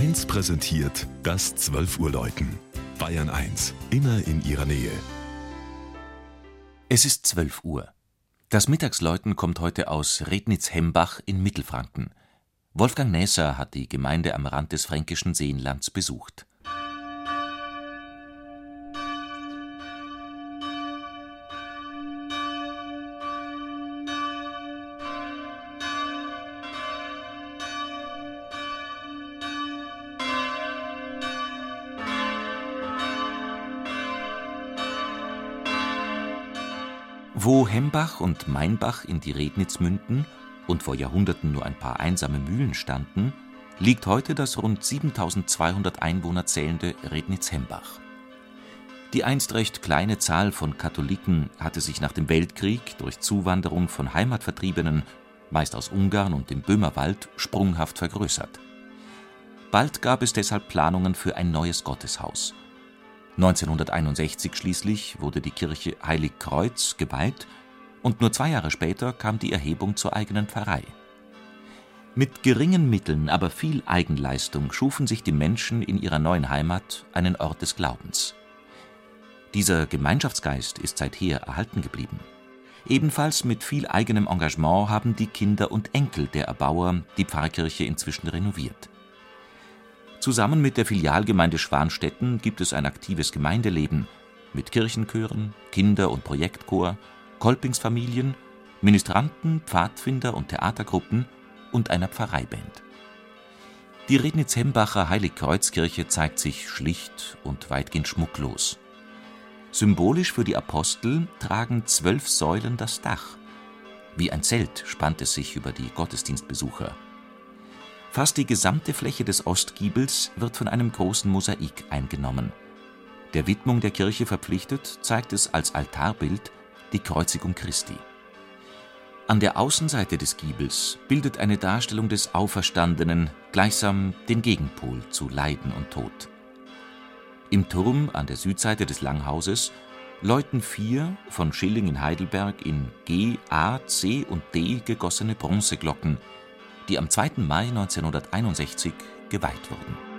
1 präsentiert das 12 Uhr Läuten. Bayern 1, immer in ihrer Nähe. Es ist 12 Uhr. Das Mittagsläuten kommt heute aus Rednitz-Hembach in Mittelfranken. Wolfgang Nässer hat die Gemeinde am Rand des fränkischen Seenlands besucht. Wo Hembach und Mainbach in die Rednitz münden und vor Jahrhunderten nur ein paar einsame Mühlen standen, liegt heute das rund 7200 Einwohner zählende Rednitz-Hembach. Die einst recht kleine Zahl von Katholiken hatte sich nach dem Weltkrieg durch Zuwanderung von Heimatvertriebenen, meist aus Ungarn und dem Böhmerwald, sprunghaft vergrößert. Bald gab es deshalb Planungen für ein neues Gotteshaus 1961 schließlich wurde die Kirche Heilig Kreuz geweiht und nur zwei Jahre später kam die Erhebung zur eigenen Pfarrei. Mit geringen Mitteln, aber viel Eigenleistung schufen sich die Menschen in ihrer neuen Heimat einen Ort des Glaubens. Dieser Gemeinschaftsgeist ist seither erhalten geblieben. Ebenfalls mit viel eigenem Engagement haben die Kinder und Enkel der Erbauer die Pfarrkirche inzwischen renoviert Zusammen mit der Filialgemeinde Schwanstetten gibt es ein aktives Gemeindeleben mit Kirchenchören, Kinder und Projektchor, Kolpingsfamilien, Ministranten, Pfadfinder und Theatergruppen und einer Pfarreiband. Die Rednitz-Hembacher Heiligkreuzkirche zeigt sich schlicht und weitgehend schmucklos. Symbolisch für die Apostel tragen zwölf Säulen das Dach. Wie ein Zelt spannt es sich über die Gottesdienstbesucher Fast die gesamte Fläche des Ostgiebels wird von einem großen Mosaik eingenommen. Der Widmung der Kirche verpflichtet, zeigt es als Altarbild die Kreuzigung Christi. An der Außenseite des Giebels bildet eine Darstellung des Auferstandenen gleichsam den Gegenpol zu Leiden und Tod. Im Turm an der Südseite des Langhauses läuten vier von Schilling in Heidelberg in G, A, C und D gegossene Bronzeglocken die am 2. Mai 1961 geweiht wurden